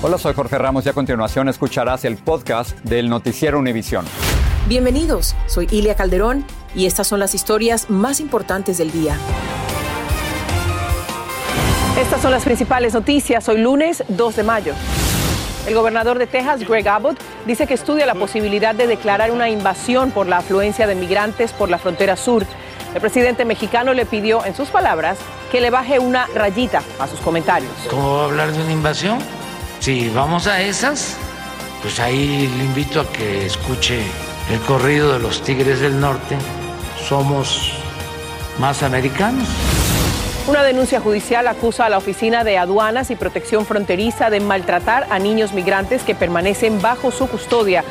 Hola, soy Jorge Ramos y a continuación escucharás el podcast del Noticiero Univisión. Bienvenidos, soy Ilia Calderón y estas son las historias más importantes del día. Estas son las principales noticias hoy lunes 2 de mayo. El gobernador de Texas, Greg Abbott, dice que estudia la posibilidad de declarar una invasión por la afluencia de migrantes por la frontera sur. El presidente mexicano le pidió, en sus palabras, que le baje una rayita a sus comentarios. ¿Cómo va a hablar de una invasión? Si vamos a esas, pues ahí le invito a que escuche el corrido de los Tigres del Norte. Somos más americanos. Una denuncia judicial acusa a la Oficina de Aduanas y Protección Fronteriza de maltratar a niños migrantes que permanecen bajo su custodia.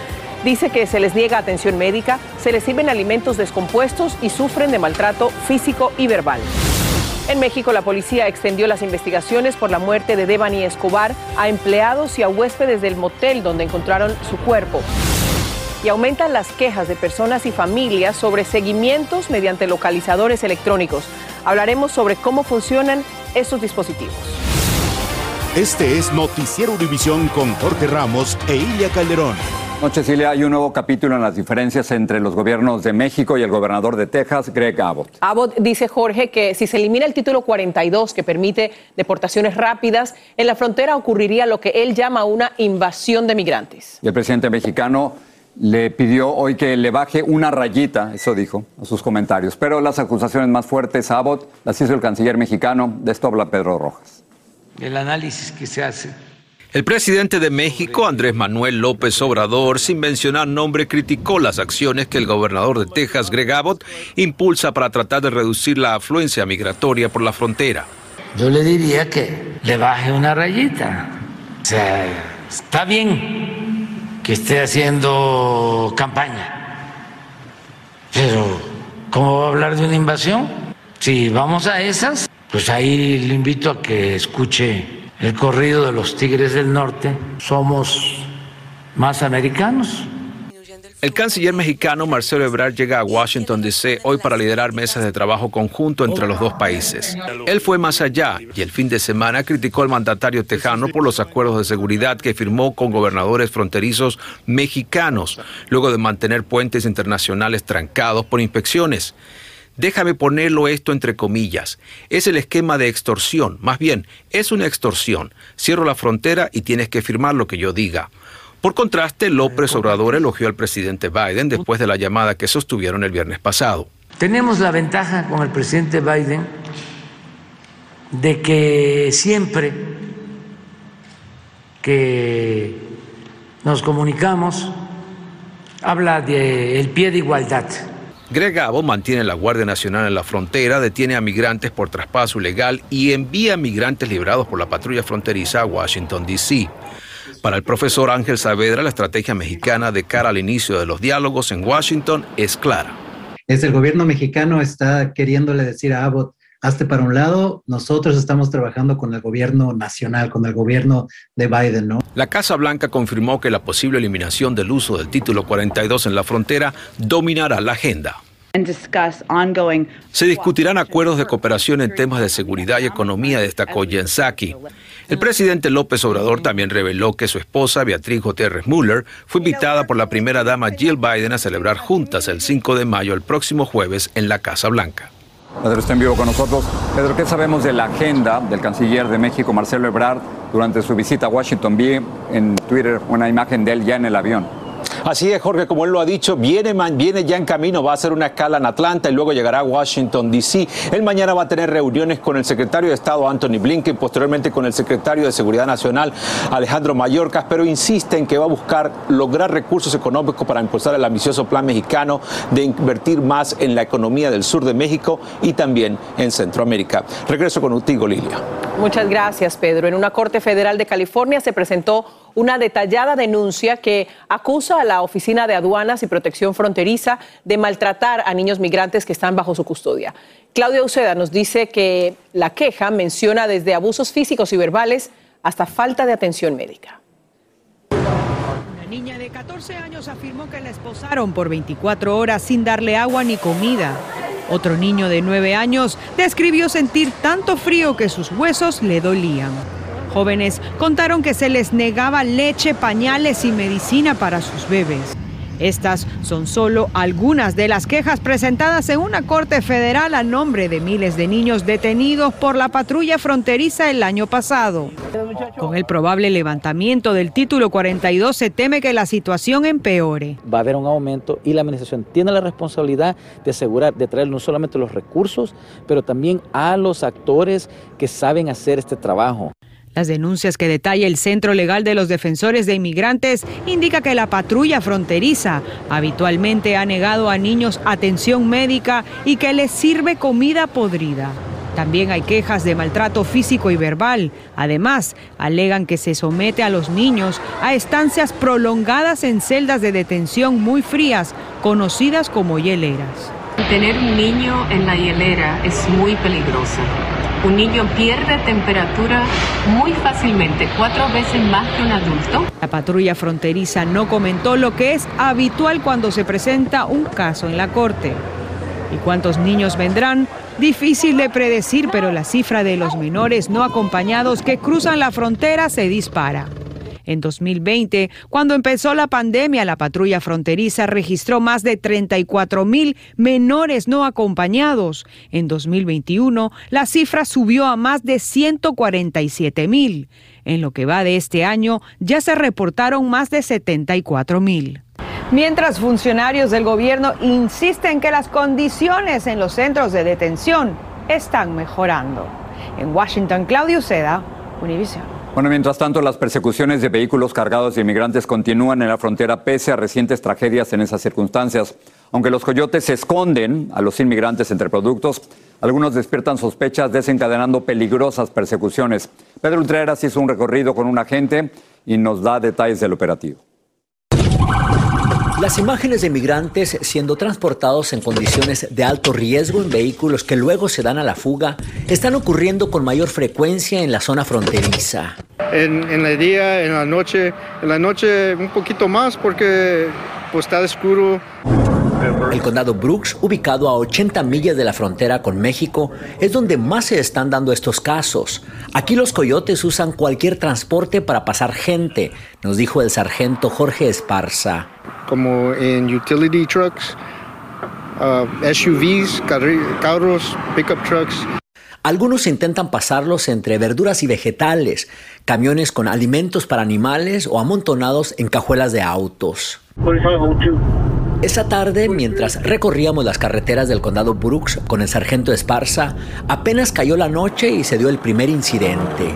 Dice que se les niega atención médica, se les sirven alimentos descompuestos y sufren de maltrato físico y verbal. En México, la policía extendió las investigaciones por la muerte de Devani Escobar a empleados y a huéspedes del motel donde encontraron su cuerpo. Y aumentan las quejas de personas y familias sobre seguimientos mediante localizadores electrónicos. Hablaremos sobre cómo funcionan estos dispositivos. Este es Noticiero Univisión con Jorge Ramos e Ilia Calderón. No, Cecilia, hay un nuevo capítulo en las diferencias entre los gobiernos de México y el gobernador de Texas, Greg Abbott. Abbott dice, Jorge, que si se elimina el título 42 que permite deportaciones rápidas, en la frontera ocurriría lo que él llama una invasión de migrantes. Y el presidente mexicano le pidió hoy que le baje una rayita, eso dijo, a sus comentarios. Pero las acusaciones más fuertes a Abbott las hizo el canciller mexicano. De esto habla Pedro Rojas. El análisis que se hace el presidente de México, Andrés Manuel López Obrador, sin mencionar nombre, criticó las acciones que el gobernador de Texas, Greg Abbott, impulsa para tratar de reducir la afluencia migratoria por la frontera. Yo le diría que le baje una rayita. O sea, está bien que esté haciendo campaña, pero ¿cómo va a hablar de una invasión? Si vamos a esas, pues ahí le invito a que escuche el corrido de los Tigres del Norte, somos más americanos. El canciller mexicano Marcelo Ebrard llega a Washington, D.C. hoy para liderar mesas de trabajo conjunto entre los dos países. Él fue más allá y el fin de semana criticó al mandatario tejano por los acuerdos de seguridad que firmó con gobernadores fronterizos mexicanos, luego de mantener puentes internacionales trancados por inspecciones. Déjame ponerlo esto entre comillas. Es el esquema de extorsión. Más bien, es una extorsión. Cierro la frontera y tienes que firmar lo que yo diga. Por contraste, López Obrador elogió al presidente Biden después de la llamada que sostuvieron el viernes pasado. Tenemos la ventaja con el presidente Biden de que siempre que nos comunicamos habla del pie de igualdad Greg Abbott mantiene la Guardia Nacional en la frontera, detiene a migrantes por traspaso ilegal y envía migrantes liberados por la patrulla fronteriza a Washington, D.C. Para el profesor Ángel Saavedra, la estrategia mexicana de cara al inicio de los diálogos en Washington es clara. Es el gobierno mexicano está queriéndole decir a Abbott, hazte para un lado, nosotros estamos trabajando con el gobierno nacional, con el gobierno de Biden, ¿no? La Casa Blanca confirmó que la posible eliminación del uso del título 42 en la frontera dominará la agenda. Se discutirán acuerdos de cooperación en temas de seguridad y economía, destacó Jen Psaki. El presidente López Obrador también reveló que su esposa, Beatriz Gutiérrez Müller, fue invitada por la primera dama Jill Biden a celebrar juntas el 5 de mayo, el próximo jueves, en la Casa Blanca. Pedro está en vivo con nosotros. Pedro, ¿qué sabemos de la agenda del canciller de México, Marcelo Ebrard, durante su visita a Washington? Vi en Twitter una imagen de él ya en el avión. Así es, Jorge, como él lo ha dicho, viene, viene ya en camino, va a hacer una escala en Atlanta y luego llegará a Washington, D.C. Él mañana va a tener reuniones con el secretario de Estado, Anthony Blinken, posteriormente con el secretario de Seguridad Nacional, Alejandro Mayorkas, pero insiste en que va a buscar lograr recursos económicos para impulsar el ambicioso plan mexicano de invertir más en la economía del sur de México y también en Centroamérica. Regreso contigo, Lilia. Muchas gracias, Pedro. En una corte federal de California se presentó una detallada denuncia que acusa a la Oficina de Aduanas y Protección Fronteriza de maltratar a niños migrantes que están bajo su custodia. Claudia Uceda nos dice que la queja menciona desde abusos físicos y verbales hasta falta de atención médica. Una niña de 14 años afirmó que la esposaron por 24 horas sin darle agua ni comida. Otro niño de 9 años describió sentir tanto frío que sus huesos le dolían. Jóvenes contaron que se les negaba leche, pañales y medicina para sus bebés. Estas son solo algunas de las quejas presentadas en una corte federal a nombre de miles de niños detenidos por la patrulla fronteriza el año pasado. Con el probable levantamiento del título 42 se teme que la situación empeore. Va a haber un aumento y la administración tiene la responsabilidad de asegurar, de traer no solamente los recursos, pero también a los actores que saben hacer este trabajo. Las denuncias que detalla el Centro Legal de los Defensores de Inmigrantes indica que la patrulla fronteriza habitualmente ha negado a niños atención médica y que les sirve comida podrida. También hay quejas de maltrato físico y verbal. Además, alegan que se somete a los niños a estancias prolongadas en celdas de detención muy frías, conocidas como hieleras. Tener un niño en la hielera es muy peligroso. Un niño pierde temperatura muy fácilmente, cuatro veces más que un adulto. La patrulla fronteriza no comentó lo que es habitual cuando se presenta un caso en la corte. ¿Y cuántos niños vendrán? Difícil de predecir, pero la cifra de los menores no acompañados que cruzan la frontera se dispara. En 2020, cuando empezó la pandemia, la patrulla fronteriza registró más de 34 mil menores no acompañados. En 2021, la cifra subió a más de 147 mil. En lo que va de este año, ya se reportaron más de 74 mil. Mientras funcionarios del gobierno insisten que las condiciones en los centros de detención están mejorando. En Washington, Claudio Seda, Univision. Bueno, mientras tanto, las persecuciones de vehículos cargados de inmigrantes continúan en la frontera pese a recientes tragedias en esas circunstancias. Aunque los coyotes esconden a los inmigrantes entre productos, algunos despiertan sospechas desencadenando peligrosas persecuciones. Pedro Ultreras hizo un recorrido con un agente y nos da detalles del operativo. Las imágenes de migrantes siendo transportados en condiciones de alto riesgo en vehículos que luego se dan a la fuga están ocurriendo con mayor frecuencia en la zona fronteriza. En, el día, en la noche, en la noche un poquito más porque pues, está oscuro. El condado Brooks, ubicado a 80 millas de la frontera con México, es donde más se están dando estos casos. Aquí los coyotes usan cualquier transporte para pasar gente, nos dijo el sargento Jorge Esparza. Como en utility trucks, uh, SUVs, carros, pickup trucks. Algunos intentan pasarlos entre verduras y vegetales, camiones con alimentos para animales o amontonados en cajuelas de autos. Esa tarde, mientras recorríamos las carreteras del condado Brooks con el sargento Esparza, apenas cayó la noche y se dio el primer incidente.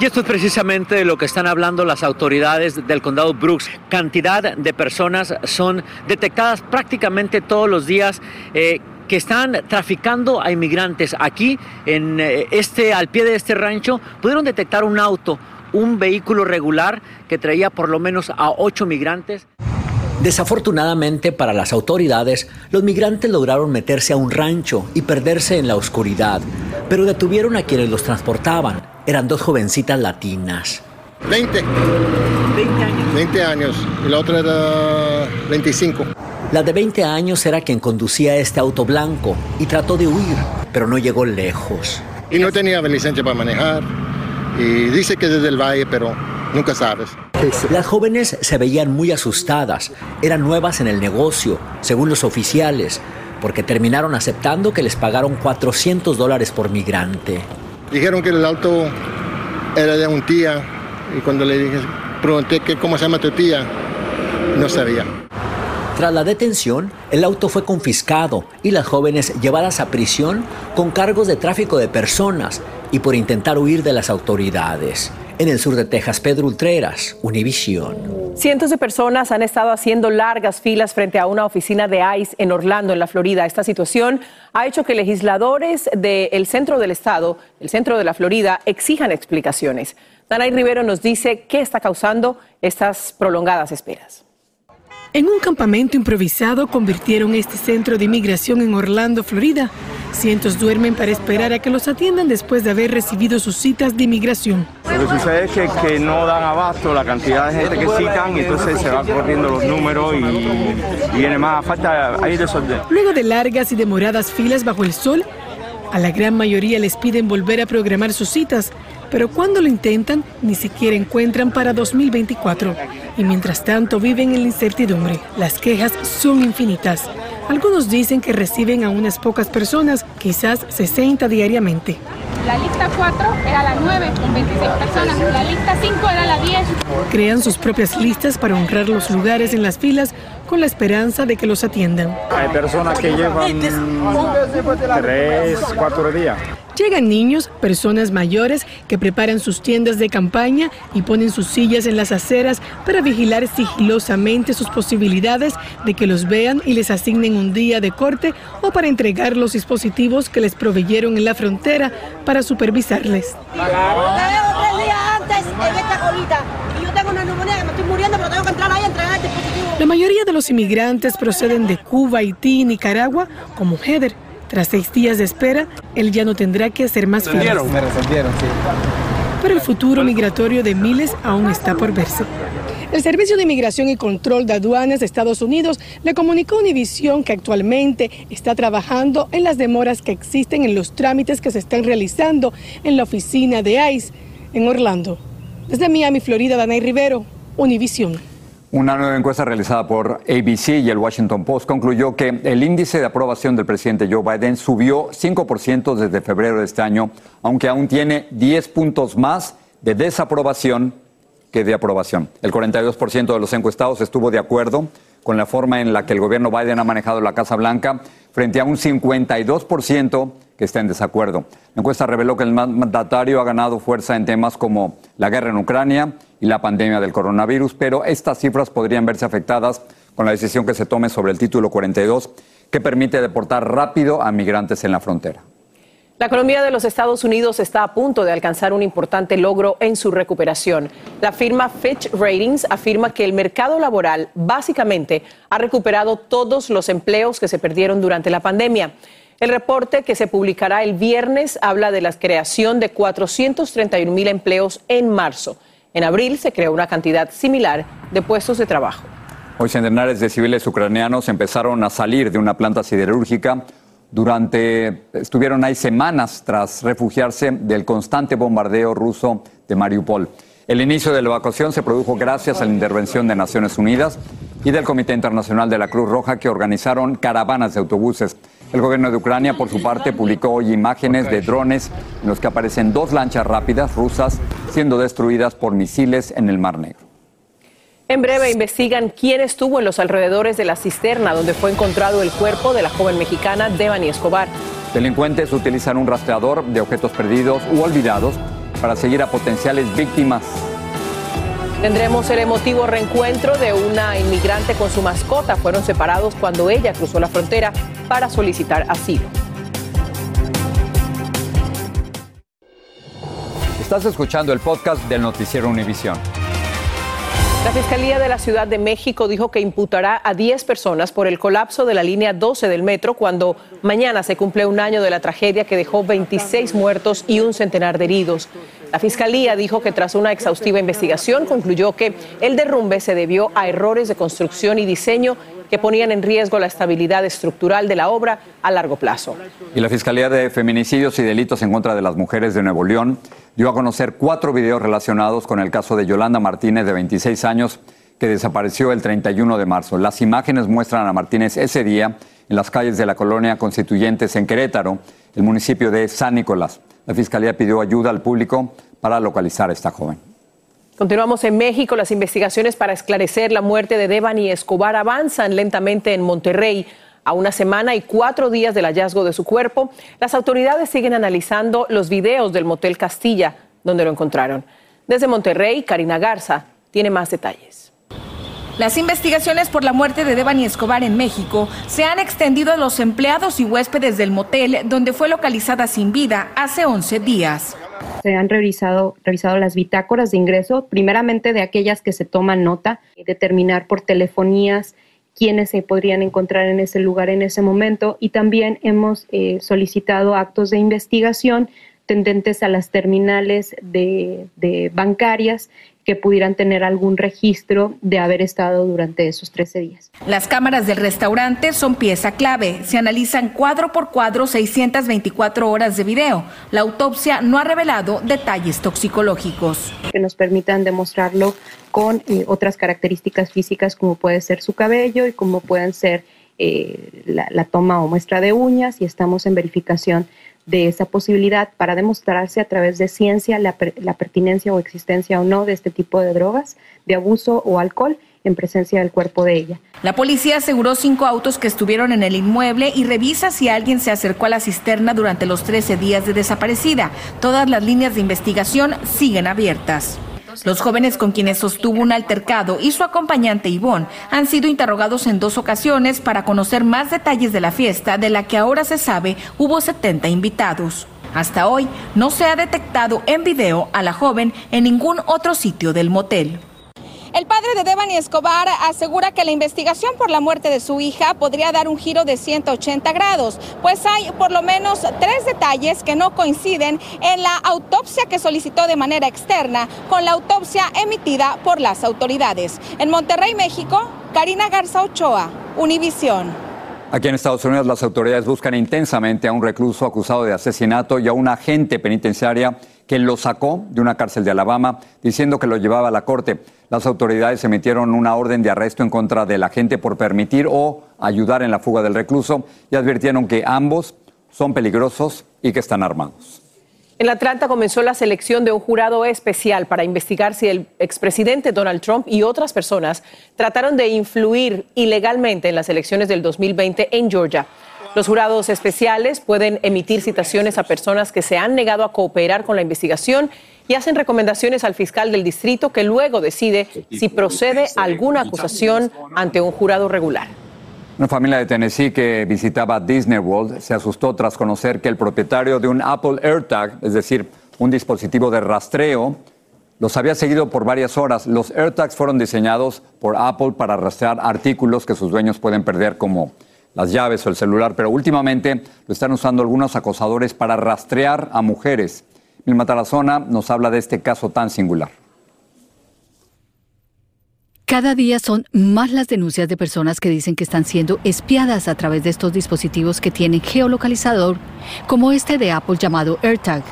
Y esto es precisamente de lo que están hablando las autoridades del condado Brooks. Cantidad de personas son detectadas prácticamente todos los días. Eh, que están traficando a inmigrantes. Aquí, en eh, este, al pie de este rancho, pudieron detectar un auto, un vehículo regular que traía por lo menos a ocho migrantes. Desafortunadamente para las autoridades, los migrantes lograron meterse a un rancho y perderse en la oscuridad, pero detuvieron a quienes los transportaban. Eran dos jovencitas latinas. 20. 20 años. 20 años. Y la otra era 25. La de 20 años era quien conducía este auto blanco y trató de huir, pero no llegó lejos. Y no tenía licencia para manejar. Y dice que desde el valle, pero nunca sabes. Las jóvenes se veían muy asustadas, eran nuevas en el negocio, según los oficiales, porque terminaron aceptando que les pagaron 400 dólares por migrante. Dijeron que el auto era de un tía y cuando le dije, pregunté que cómo se llama tu tía, no sabía. Tras la detención, el auto fue confiscado y las jóvenes llevadas a prisión con cargos de tráfico de personas y por intentar huir de las autoridades. En el sur de Texas, Pedro Ultreras, Univision. Cientos de personas han estado haciendo largas filas frente a una oficina de ICE en Orlando, en la Florida. Esta situación ha hecho que legisladores del centro del estado, el centro de la Florida, exijan explicaciones. Danay Rivero nos dice qué está causando estas prolongadas esperas. En un campamento improvisado convirtieron este centro de inmigración en Orlando, Florida. Cientos duermen para esperar a que los atiendan después de haber recibido sus citas de inmigración. Lo que sucede es que, no dan abasto la cantidad de gente que citan y entonces se van corriendo los números y, viene más falta, hay desorden. Luego de largas y demoradas filas bajo el sol, a la gran mayoría les piden volver a programar sus citas, pero cuando lo intentan, ni siquiera encuentran para 2024. Y mientras tanto viven en la incertidumbre. Las quejas son infinitas. Algunos dicen que reciben a unas pocas personas, quizás 60 diariamente. La lista 4 era la 9 con 26 personas, la lista 5 era la 10. Crean sus propias listas para honrar los lugares en las filas con la esperanza de que los atiendan. Hay personas que llevan 3, 4 días. Llegan niños, personas mayores que preparan sus tiendas de campaña y ponen sus sillas en las aceras para vigilar sigilosamente sus posibilidades de que los vean y les asignen un día de corte o para entregar los dispositivos que les proveyeron en la frontera para supervisarles. La mayoría de los inmigrantes proceden de Cuba, Haití y Nicaragua, como Heather tras seis días de espera, él ya no tendrá que hacer más filas. Pero el futuro migratorio de miles aún está por verse. El Servicio de Inmigración y Control de Aduanas de Estados Unidos le comunicó a Univision que actualmente está trabajando en las demoras que existen en los trámites que se están realizando en la oficina de ICE en Orlando. Desde Miami, Florida, Danay Rivero, Univision. Una nueva encuesta realizada por ABC y el Washington Post concluyó que el índice de aprobación del presidente Joe Biden subió 5% desde febrero de este año, aunque aún tiene 10 puntos más de desaprobación que de aprobación. El 42% de los encuestados estuvo de acuerdo con la forma en la que el gobierno Biden ha manejado la Casa Blanca, frente a un 52% que está en desacuerdo. La encuesta reveló que el mandatario ha ganado fuerza en temas como la guerra en Ucrania, y la pandemia del coronavirus, pero estas cifras podrían verse afectadas con la decisión que se tome sobre el título 42, que permite deportar rápido a migrantes en la frontera. La economía de los Estados Unidos está a punto de alcanzar un importante logro en su recuperación. La firma Fitch Ratings afirma que el mercado laboral básicamente ha recuperado todos los empleos que se perdieron durante la pandemia. El reporte que se publicará el viernes habla de la creación de 431 mil empleos en marzo. En abril se creó una cantidad similar de puestos de trabajo. Hoy centenares de civiles ucranianos empezaron a salir de una planta siderúrgica durante estuvieron ahí semanas tras refugiarse del constante bombardeo ruso de Mariupol. El inicio de la evacuación se produjo gracias a la intervención de Naciones Unidas y del Comité Internacional de la Cruz Roja que organizaron caravanas de autobuses. El gobierno de Ucrania, por su parte, publicó hoy imágenes de drones en los que aparecen dos lanchas rápidas rusas siendo destruidas por misiles en el Mar Negro. En breve investigan quién estuvo en los alrededores de la cisterna donde fue encontrado el cuerpo de la joven mexicana Devani Escobar. Delincuentes utilizan un rastreador de objetos perdidos u olvidados para seguir a potenciales víctimas Tendremos el emotivo reencuentro de una inmigrante con su mascota. Fueron separados cuando ella cruzó la frontera para solicitar asilo. Estás escuchando el podcast del noticiero Univisión. La Fiscalía de la Ciudad de México dijo que imputará a 10 personas por el colapso de la línea 12 del metro cuando mañana se cumple un año de la tragedia que dejó 26 muertos y un centenar de heridos. La Fiscalía dijo que tras una exhaustiva investigación concluyó que el derrumbe se debió a errores de construcción y diseño que ponían en riesgo la estabilidad estructural de la obra a largo plazo. Y la Fiscalía de Feminicidios y Delitos en contra de las Mujeres de Nuevo León dio a conocer cuatro videos relacionados con el caso de Yolanda Martínez, de 26 años, que desapareció el 31 de marzo. Las imágenes muestran a Martínez ese día en las calles de la colonia Constituyentes en Querétaro, el municipio de San Nicolás. La Fiscalía pidió ayuda al público para localizar a esta joven. Continuamos en México. Las investigaciones para esclarecer la muerte de Devani Escobar avanzan lentamente en Monterrey. A una semana y cuatro días del hallazgo de su cuerpo, las autoridades siguen analizando los videos del Motel Castilla, donde lo encontraron. Desde Monterrey, Karina Garza tiene más detalles. Las investigaciones por la muerte de Devani Escobar en México se han extendido a los empleados y huéspedes del motel donde fue localizada sin vida hace 11 días. Se han revisado, revisado las bitácoras de ingreso, primeramente de aquellas que se toman nota, determinar por telefonías quiénes se podrían encontrar en ese lugar en ese momento y también hemos eh, solicitado actos de investigación tendentes a las terminales de bancarias que pudieran tener algún registro de haber estado durante esos 13 días. Las cámaras del restaurante son pieza clave. Se analizan cuadro por cuadro 624 horas de video. La autopsia no ha revelado detalles toxicológicos. Que nos permitan demostrarlo con eh, otras características físicas como puede ser su cabello y como pueden ser eh, la, la toma o muestra de uñas y estamos en verificación de esa posibilidad para demostrarse a través de ciencia la, pertinencia o existencia o no de este tipo de drogas, de abuso o alcohol en presencia del cuerpo de ella. La policía aseguró cinco autos que estuvieron en el inmueble y revisa si alguien se acercó a la cisterna durante los 13 días de desaparecida. Todas las líneas de investigación siguen abiertas. Los jóvenes con quienes sostuvo un altercado y su acompañante Ivonne han sido interrogados en dos ocasiones para conocer más detalles de la fiesta, de la que ahora se sabe hubo 70 invitados. Hasta hoy no se ha detectado en video a la joven en ningún otro sitio del motel. El padre de Devani Escobar asegura que la investigación por la muerte de su hija podría dar un giro de 180 grados, pues hay por lo menos tres detalles que no coinciden en la autopsia que solicitó de manera externa con la autopsia emitida por las autoridades. En Monterrey, México, Karina Garza Ochoa, Univisión. Aquí en Estados Unidos las autoridades buscan intensamente a un recluso acusado de asesinato y a una agente penitenciaria que lo sacó de una cárcel de Alabama diciendo que lo llevaba a la corte. Las autoridades emitieron una orden de arresto en contra del agente por permitir o ayudar en la fuga del recluso y advirtieron que ambos son peligrosos y que están armados. En Atlanta comenzó la selección de un jurado especial para investigar si el expresidente Donald Trump y otras personas trataron de influir ilegalmente en las elecciones del 2020 en Georgia. Los jurados especiales pueden emitir citaciones a personas que se han negado a cooperar con la investigación y hacen recomendaciones al fiscal del distrito que luego decide si procede alguna acusación ante un jurado regular. Una familia de Tennessee que visitaba Disney World se asustó tras conocer que el propietario de un Apple AirTag, es decir, un dispositivo de rastreo, los había seguido por varias horas. Los AirTags fueron diseñados por Apple para rastrear artículos que sus dueños pueden perder como las llaves o el celular, pero últimamente lo están usando algunos acosadores para rastrear a mujeres. Milma Tarazona nos habla de este caso tan singular. Cada día son más las denuncias de personas que dicen que están siendo espiadas a través de estos dispositivos que tienen geolocalizador, como este de Apple llamado AirTag.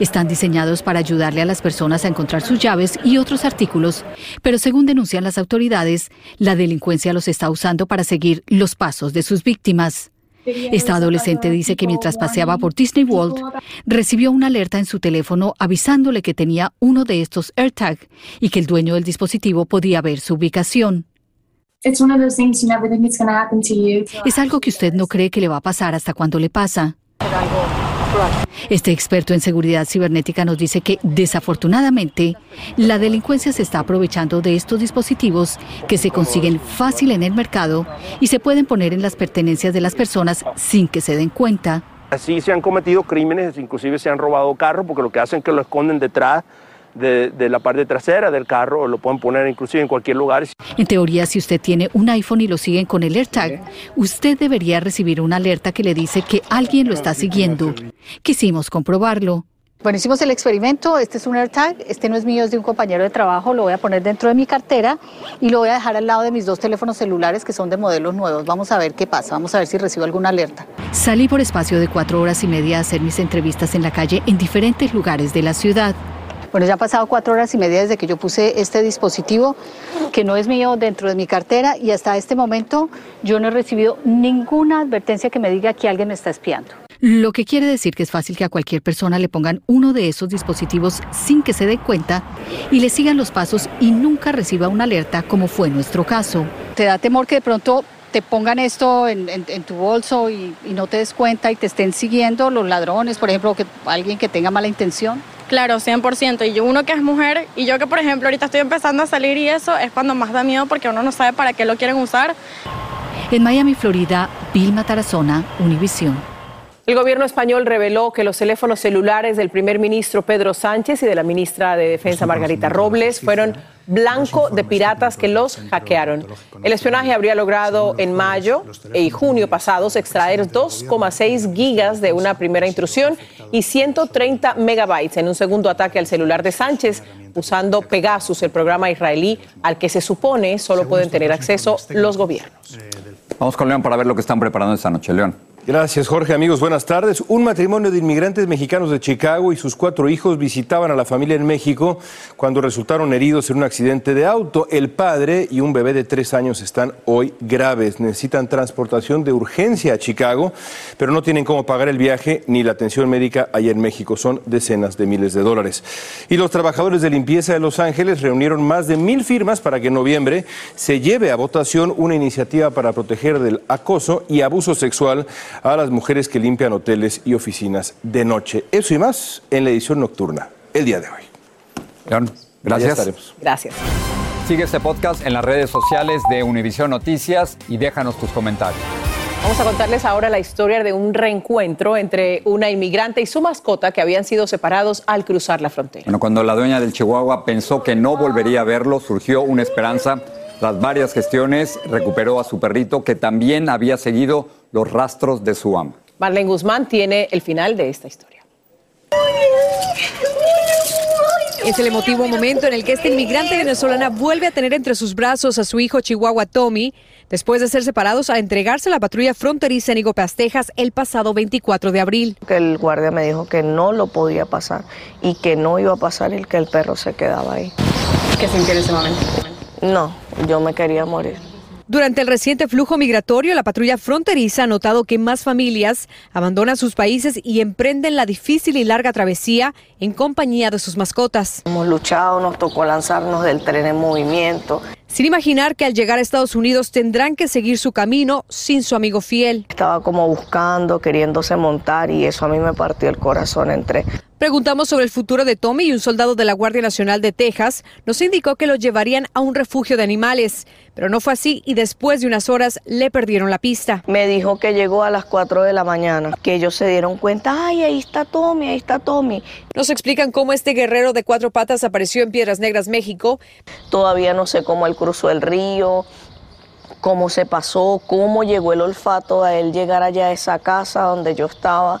Están diseñados para ayudarle a las personas a encontrar sus llaves y otros artículos, pero según denuncian las autoridades, la delincuencia los está usando para seguir los pasos de sus víctimas. Esta adolescente dice que mientras paseaba por Disney World, recibió una alerta en su teléfono avisándole que tenía uno de estos AirTag y que el dueño del dispositivo podía ver su ubicación. Es algo que usted no cree que le va a pasar hasta cuando le pasa. Este experto en seguridad cibernética nos dice que desafortunadamente la delincuencia se está aprovechando de estos dispositivos que se consiguen fácil en el mercado y se pueden poner en las pertenencias de las personas sin que se den cuenta. Así se han cometido crímenes, inclusive se han robado carros porque lo que hacen es que lo esconden detrás de, la parte trasera del carro, o lo pueden poner inclusive en cualquier lugar. En teoría, si usted tiene un iPhone y lo siguen con el AirTag, usted debería recibir una alerta que le dice que alguien lo está siguiendo. Quisimos comprobarlo. Bueno, hicimos el experimento, este es un AirTag, este no es mío, es de un compañero de trabajo, lo voy a poner dentro de mi cartera y lo voy a dejar al lado de mis dos teléfonos celulares que son de modelos nuevos. Vamos a ver qué pasa, vamos a ver si recibo alguna alerta. Salí por espacio de cuatro horas y media a hacer mis entrevistas en la calle en diferentes lugares de la ciudad. Bueno, ya han pasado cuatro horas y media desde que yo puse este dispositivo, que no es mío, dentro de mi cartera y hasta este momento yo no he recibido ninguna advertencia que me diga que alguien me está espiando. Lo que quiere decir que es fácil que a cualquier persona le pongan uno de esos dispositivos sin que se dé cuenta y le sigan los pasos y nunca reciba una alerta como fue nuestro caso. ¿Te da temor que de pronto te pongan esto en, tu bolso y, y, no te des cuenta y te estén siguiendo los ladrones, por ejemplo, que alguien que tenga mala intención? Claro, 100%. Y yo, uno que es mujer, y yo que por ejemplo ahorita estoy empezando a salir y eso, es cuando más da miedo porque uno no sabe para qué lo quieren usar. En Miami, Florida, Vilma Tarazona, Univisión. El gobierno español reveló que los teléfonos celulares del primer ministro Pedro Sánchez y de la ministra de Defensa Margarita Robles fueron blanco de piratas que los hackearon. El espionaje habría logrado en mayo y junio pasados extraer 2,6 gigas de una primera intrusión y 130 megabytes en un segundo ataque al celular de Sánchez usando Pegasus, el programa israelí al que se supone solo pueden tener acceso los gobiernos. Vamos con León para ver lo que están preparando esta noche. León. Gracias, Jorge. Amigos, buenas tardes. Un matrimonio de inmigrantes mexicanos de Chicago y sus cuatro hijos visitaban a la familia en México cuando resultaron heridos en un accidente de auto. El padre y un bebé de tres años están hoy graves. Necesitan transportación de urgencia a Chicago, pero no tienen cómo pagar el viaje ni la atención médica allá en México. Son decenas de miles de dólares. Y los trabajadores de limpieza de Los Ángeles reunieron más de mil firmas para que en noviembre se lleve a votación una iniciativa para proteger del acoso y abuso sexual a las mujeres que limpian hoteles y oficinas de noche. Eso y más en la edición nocturna, el día de hoy. León, gracias. Gracias. Sigue este podcast en las redes sociales de Univision Noticias y déjanos tus comentarios. Vamos a contarles ahora la historia de un reencuentro entre una inmigrante y su mascota que habían sido separados al cruzar la frontera. Bueno, cuando la dueña del Chihuahua pensó que no volvería a verlo, surgió una esperanza. Tras varias gestiones, recuperó a su perrito que también había seguido los rastros de su amo. Marlene Guzmán tiene el final de esta historia. Es el emotivo momento en el que esta inmigrante venezolana vuelve a tener entre sus brazos a su hijo chihuahua Tommy, después de ser separados a entregarse a la patrulla fronteriza en Igopas, Texas, el pasado 24 de abril. El guardia me dijo que no lo podía pasar y que no iba a pasar el que el perro se quedaba ahí. ¿Qué sintió en ese momento? No, yo me quería morir. Durante el reciente flujo migratorio, la patrulla fronteriza ha notado que más familias abandonan sus países y emprenden la difícil y larga travesía en compañía de sus mascotas. Hemos luchado, nos tocó lanzarnos del tren en movimiento. Sin imaginar que al llegar a Estados Unidos tendrán que seguir su camino sin su amigo fiel. Estaba como buscando, queriéndose montar y eso a mí me partió el corazón entre Preguntamos sobre el futuro de Tommy y un soldado de la Guardia Nacional de Texas nos indicó que lo llevarían a un refugio de animales, pero no fue así y después de unas horas le perdieron la pista. Me dijo que llegó a las 4 de la mañana, que ellos se dieron cuenta, ay, ahí está Tommy, ahí está Tommy. Nos explican cómo este guerrero de cuatro patas apareció en Piedras Negras, México. Todavía no sé cómo él cruzó el río, cómo se pasó, cómo llegó el olfato a él llegar allá a esa casa donde yo estaba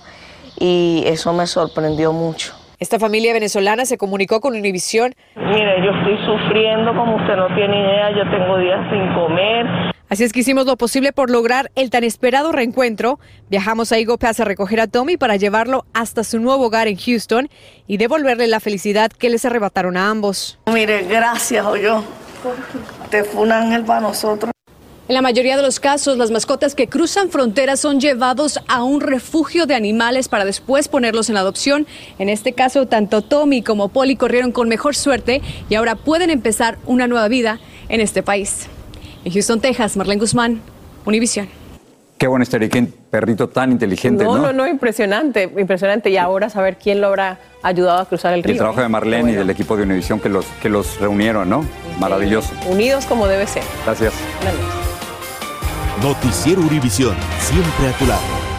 y eso me sorprendió mucho. Esta familia venezolana se comunicó con Univisión. Mire, yo estoy sufriendo como usted no tiene idea, yo tengo días sin comer. Así es que hicimos lo posible por lograr el tan esperado reencuentro. Viajamos a Eagle Pass a recoger a Tommy para llevarlo hasta su nuevo hogar en Houston y devolverle la felicidad que les arrebataron a ambos. Mire, gracias, yo. Fue un ángel para nosotros. En la mayoría de los casos, las mascotas que cruzan fronteras son llevados a un refugio de animales para después ponerlos en adopción. En este caso, tanto Tommy como Polly corrieron con mejor suerte y ahora pueden empezar una nueva vida en este país. En Houston, Texas, Marlene Guzmán, Univision. Qué bueno este perrito tan inteligente, ¿no? No, no, no, impresionante, impresionante. Y ahora saber quién lo habrá ayudado a cruzar el río. El trabajo de Marlene y del equipo de Univision que los, que los reunieron, ¿no? Maravilloso. Unidos como debe ser. Gracias. Noticiero Univisión, siempre a tu lado.